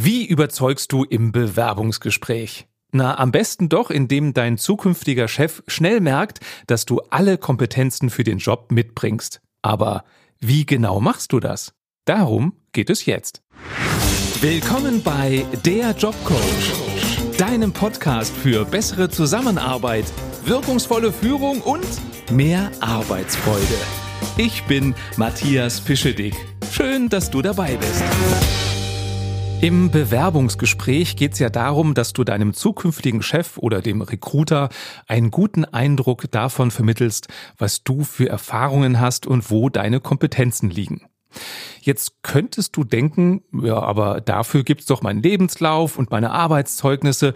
Wie überzeugst du im Bewerbungsgespräch? Na, am besten doch, indem dein zukünftiger Chef schnell merkt, dass du alle Kompetenzen für den Job mitbringst. Aber wie genau machst du das? Darum geht es jetzt. Willkommen bei Der Jobcoach, deinem Podcast für bessere Zusammenarbeit, wirkungsvolle Führung und mehr Arbeitsfreude. Ich bin Matthias Fischedick. Schön, dass du dabei bist. Im Bewerbungsgespräch geht es ja darum, dass du deinem zukünftigen Chef oder dem Recruiter einen guten Eindruck davon vermittelst, was du für Erfahrungen hast und wo deine Kompetenzen liegen. Jetzt könntest du denken, ja, aber dafür gibt's doch meinen Lebenslauf und meine Arbeitszeugnisse.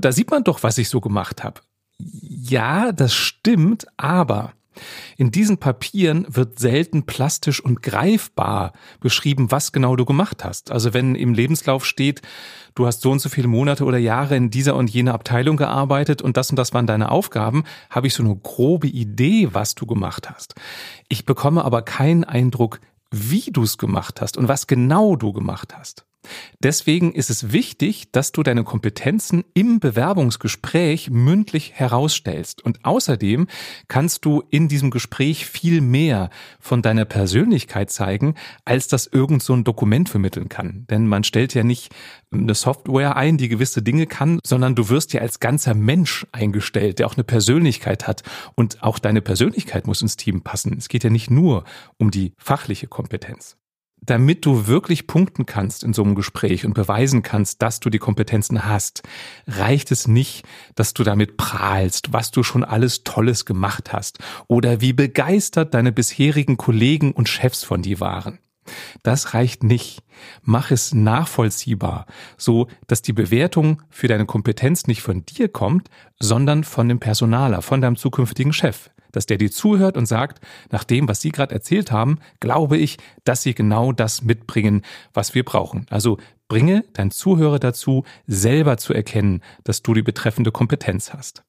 Da sieht man doch, was ich so gemacht habe. Ja, das stimmt, aber in diesen Papieren wird selten plastisch und greifbar beschrieben, was genau du gemacht hast. Also wenn im Lebenslauf steht, du hast so und so viele Monate oder Jahre in dieser und jener Abteilung gearbeitet und das und das waren deine Aufgaben, habe ich so eine grobe Idee, was du gemacht hast. Ich bekomme aber keinen Eindruck, wie du es gemacht hast und was genau du gemacht hast. Deswegen ist es wichtig, dass du deine Kompetenzen im Bewerbungsgespräch mündlich herausstellst. Und außerdem kannst du in diesem Gespräch viel mehr von deiner Persönlichkeit zeigen, als das irgend so ein Dokument vermitteln kann. Denn man stellt ja nicht eine Software ein, die gewisse Dinge kann, sondern du wirst ja als ganzer Mensch eingestellt, der auch eine Persönlichkeit hat. Und auch deine Persönlichkeit muss ins Team passen. Es geht ja nicht nur um die fachliche Kompetenz damit du wirklich punkten kannst in so einem Gespräch und beweisen kannst, dass du die Kompetenzen hast, reicht es nicht, dass du damit prahlst, was du schon alles Tolles gemacht hast oder wie begeistert deine bisherigen Kollegen und Chefs von dir waren. Das reicht nicht. Mach es nachvollziehbar, so dass die Bewertung für deine Kompetenz nicht von dir kommt, sondern von dem Personaler, von deinem zukünftigen Chef dass der dir zuhört und sagt, nach dem, was Sie gerade erzählt haben, glaube ich, dass Sie genau das mitbringen, was wir brauchen. Also bringe dein Zuhörer dazu, selber zu erkennen, dass du die betreffende Kompetenz hast.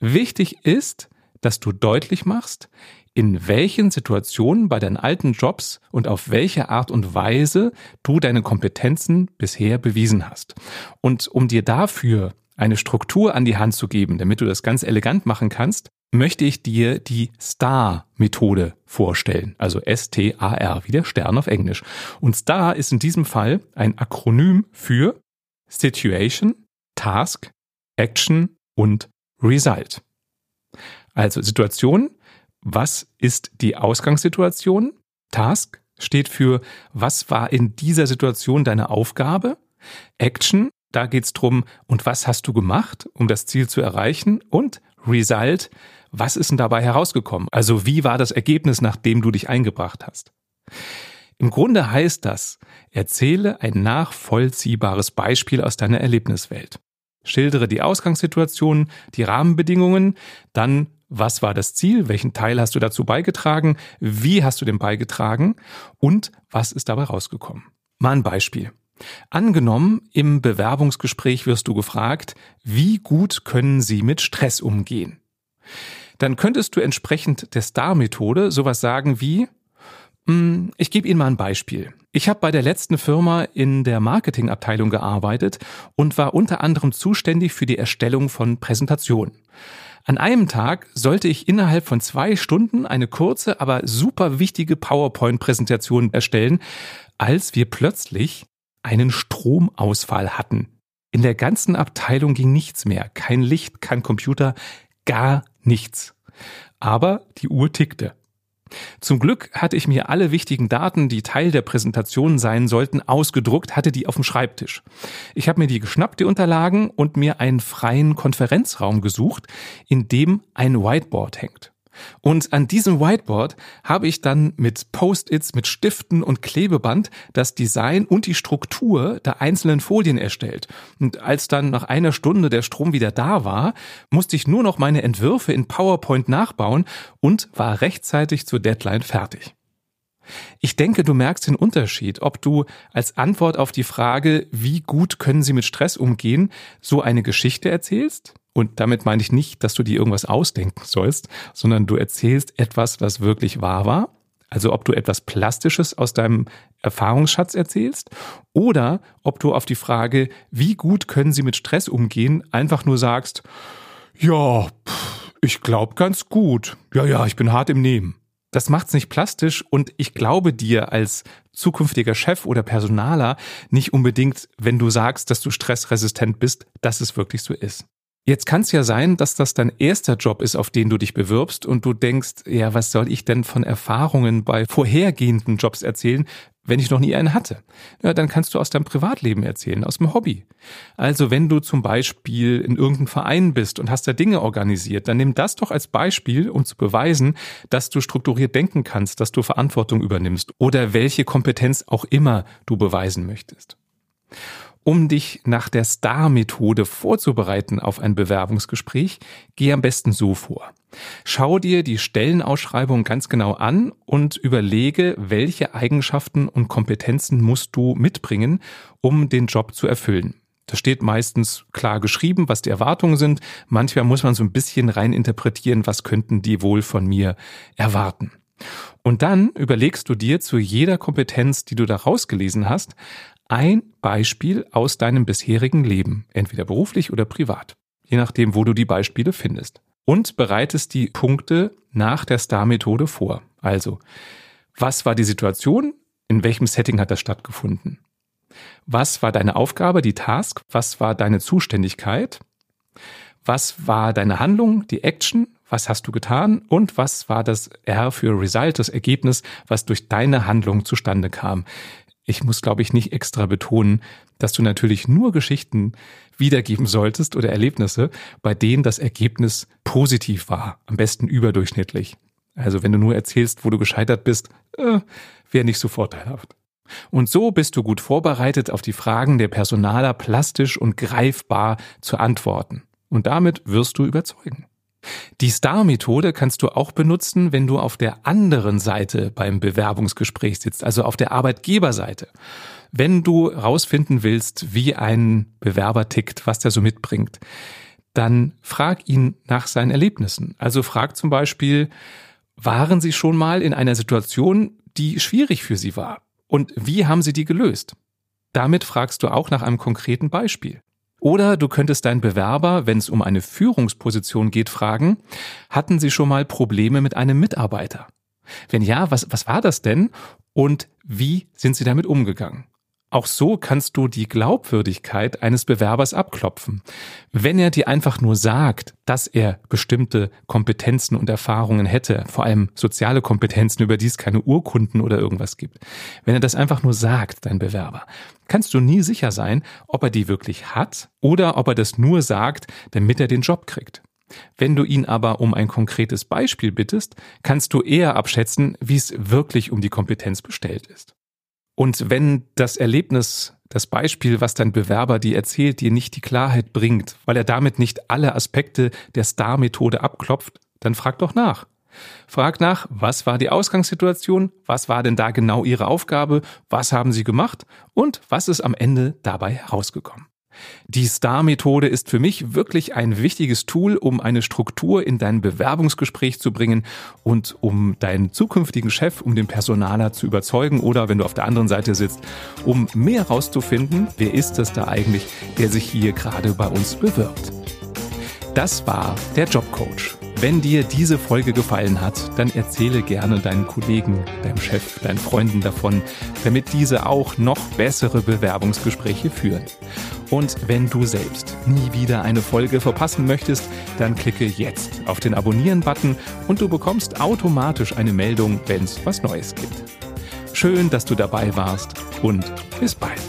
Wichtig ist, dass du deutlich machst, in welchen Situationen bei deinen alten Jobs und auf welche Art und Weise du deine Kompetenzen bisher bewiesen hast. Und um dir dafür eine Struktur an die Hand zu geben, damit du das ganz elegant machen kannst, möchte ich dir die STAR-Methode vorstellen. Also S-T-A-R, wie der Stern auf Englisch. Und STAR ist in diesem Fall ein Akronym für Situation, Task, Action und Result. Also Situation, was ist die Ausgangssituation? Task steht für, was war in dieser Situation deine Aufgabe? Action, da geht's drum, und was hast du gemacht, um das Ziel zu erreichen? Und Result, was ist denn dabei herausgekommen? Also wie war das Ergebnis, nachdem du dich eingebracht hast? Im Grunde heißt das, erzähle ein nachvollziehbares Beispiel aus deiner Erlebniswelt. Schildere die Ausgangssituation, die Rahmenbedingungen, dann was war das Ziel, welchen Teil hast du dazu beigetragen, wie hast du den beigetragen und was ist dabei rausgekommen. Mal ein Beispiel. Angenommen, im Bewerbungsgespräch wirst du gefragt, wie gut können Sie mit Stress umgehen? Dann könntest du entsprechend der Star-Methode sowas sagen wie, hm, ich gebe Ihnen mal ein Beispiel. Ich habe bei der letzten Firma in der Marketingabteilung gearbeitet und war unter anderem zuständig für die Erstellung von Präsentationen. An einem Tag sollte ich innerhalb von zwei Stunden eine kurze, aber super wichtige PowerPoint-Präsentation erstellen, als wir plötzlich einen Stromausfall hatten. In der ganzen Abteilung ging nichts mehr. Kein Licht, kein Computer, gar nichts. Aber die Uhr tickte. Zum Glück hatte ich mir alle wichtigen Daten, die Teil der Präsentation sein sollten, ausgedruckt, hatte die auf dem Schreibtisch. Ich habe mir die geschnappt, die Unterlagen, und mir einen freien Konferenzraum gesucht, in dem ein Whiteboard hängt. Und an diesem Whiteboard habe ich dann mit Post-its, mit Stiften und Klebeband das Design und die Struktur der einzelnen Folien erstellt. Und als dann nach einer Stunde der Strom wieder da war, musste ich nur noch meine Entwürfe in PowerPoint nachbauen und war rechtzeitig zur Deadline fertig. Ich denke, du merkst den Unterschied, ob du als Antwort auf die Frage, wie gut können sie mit Stress umgehen, so eine Geschichte erzählst und damit meine ich nicht, dass du dir irgendwas ausdenken sollst, sondern du erzählst etwas, was wirklich wahr war. Also ob du etwas Plastisches aus deinem Erfahrungsschatz erzählst oder ob du auf die Frage, wie gut können sie mit Stress umgehen, einfach nur sagst, ja, ich glaube ganz gut. Ja, ja, ich bin hart im Nehmen. Das macht's nicht plastisch und ich glaube dir als zukünftiger Chef oder Personaler nicht unbedingt, wenn du sagst, dass du stressresistent bist, dass es wirklich so ist. Jetzt kann es ja sein, dass das dein erster Job ist, auf den du dich bewirbst und du denkst, ja, was soll ich denn von Erfahrungen bei vorhergehenden Jobs erzählen, wenn ich noch nie einen hatte? Ja, dann kannst du aus deinem Privatleben erzählen, aus dem Hobby. Also wenn du zum Beispiel in irgendeinem Verein bist und hast da Dinge organisiert, dann nimm das doch als Beispiel, um zu beweisen, dass du strukturiert denken kannst, dass du Verantwortung übernimmst oder welche Kompetenz auch immer du beweisen möchtest. Um dich nach der Star-Methode vorzubereiten auf ein Bewerbungsgespräch, geh am besten so vor. Schau dir die Stellenausschreibung ganz genau an und überlege, welche Eigenschaften und Kompetenzen musst du mitbringen, um den Job zu erfüllen. Da steht meistens klar geschrieben, was die Erwartungen sind. Manchmal muss man so ein bisschen rein interpretieren, was könnten die wohl von mir erwarten. Und dann überlegst du dir zu jeder Kompetenz, die du da rausgelesen hast, ein Beispiel aus deinem bisherigen Leben, entweder beruflich oder privat, je nachdem, wo du die Beispiele findest. Und bereitest die Punkte nach der Star-Methode vor. Also, was war die Situation? In welchem Setting hat das stattgefunden? Was war deine Aufgabe, die Task? Was war deine Zuständigkeit? Was war deine Handlung, die Action? Was hast du getan? Und was war das R für Result, das Ergebnis, was durch deine Handlung zustande kam? Ich muss, glaube ich, nicht extra betonen, dass du natürlich nur Geschichten wiedergeben solltest oder Erlebnisse, bei denen das Ergebnis positiv war, am besten überdurchschnittlich. Also wenn du nur erzählst, wo du gescheitert bist, äh, wäre nicht so vorteilhaft. Und so bist du gut vorbereitet, auf die Fragen der Personaler plastisch und greifbar zu antworten. Und damit wirst du überzeugen. Die Star-Methode kannst du auch benutzen, wenn du auf der anderen Seite beim Bewerbungsgespräch sitzt, also auf der Arbeitgeberseite. Wenn du rausfinden willst, wie ein Bewerber tickt, was der so mitbringt, dann frag ihn nach seinen Erlebnissen. Also frag zum Beispiel, waren Sie schon mal in einer Situation, die schwierig für Sie war? Und wie haben Sie die gelöst? Damit fragst du auch nach einem konkreten Beispiel. Oder du könntest deinen Bewerber, wenn es um eine Führungsposition geht, fragen, hatten Sie schon mal Probleme mit einem Mitarbeiter? Wenn ja, was, was war das denn? Und wie sind Sie damit umgegangen? Auch so kannst du die Glaubwürdigkeit eines Bewerbers abklopfen. Wenn er dir einfach nur sagt, dass er bestimmte Kompetenzen und Erfahrungen hätte, vor allem soziale Kompetenzen, über die es keine Urkunden oder irgendwas gibt. Wenn er das einfach nur sagt, dein Bewerber, kannst du nie sicher sein, ob er die wirklich hat oder ob er das nur sagt, damit er den Job kriegt. Wenn du ihn aber um ein konkretes Beispiel bittest, kannst du eher abschätzen, wie es wirklich um die Kompetenz bestellt ist. Und wenn das Erlebnis, das Beispiel, was dein Bewerber dir erzählt, dir nicht die Klarheit bringt, weil er damit nicht alle Aspekte der Star-Methode abklopft, dann frag doch nach. Frag nach, was war die Ausgangssituation, was war denn da genau Ihre Aufgabe, was haben Sie gemacht und was ist am Ende dabei herausgekommen. Die STAR-Methode ist für mich wirklich ein wichtiges Tool, um eine Struktur in dein Bewerbungsgespräch zu bringen und um deinen zukünftigen Chef, um den Personaler zu überzeugen oder wenn du auf der anderen Seite sitzt, um mehr herauszufinden, wer ist es da eigentlich, der sich hier gerade bei uns bewirbt. Das war der Jobcoach. Wenn dir diese Folge gefallen hat, dann erzähle gerne deinen Kollegen, deinem Chef, deinen Freunden davon, damit diese auch noch bessere Bewerbungsgespräche führen. Und wenn du selbst nie wieder eine Folge verpassen möchtest, dann klicke jetzt auf den Abonnieren-Button und du bekommst automatisch eine Meldung, wenn es was Neues gibt. Schön, dass du dabei warst und bis bald.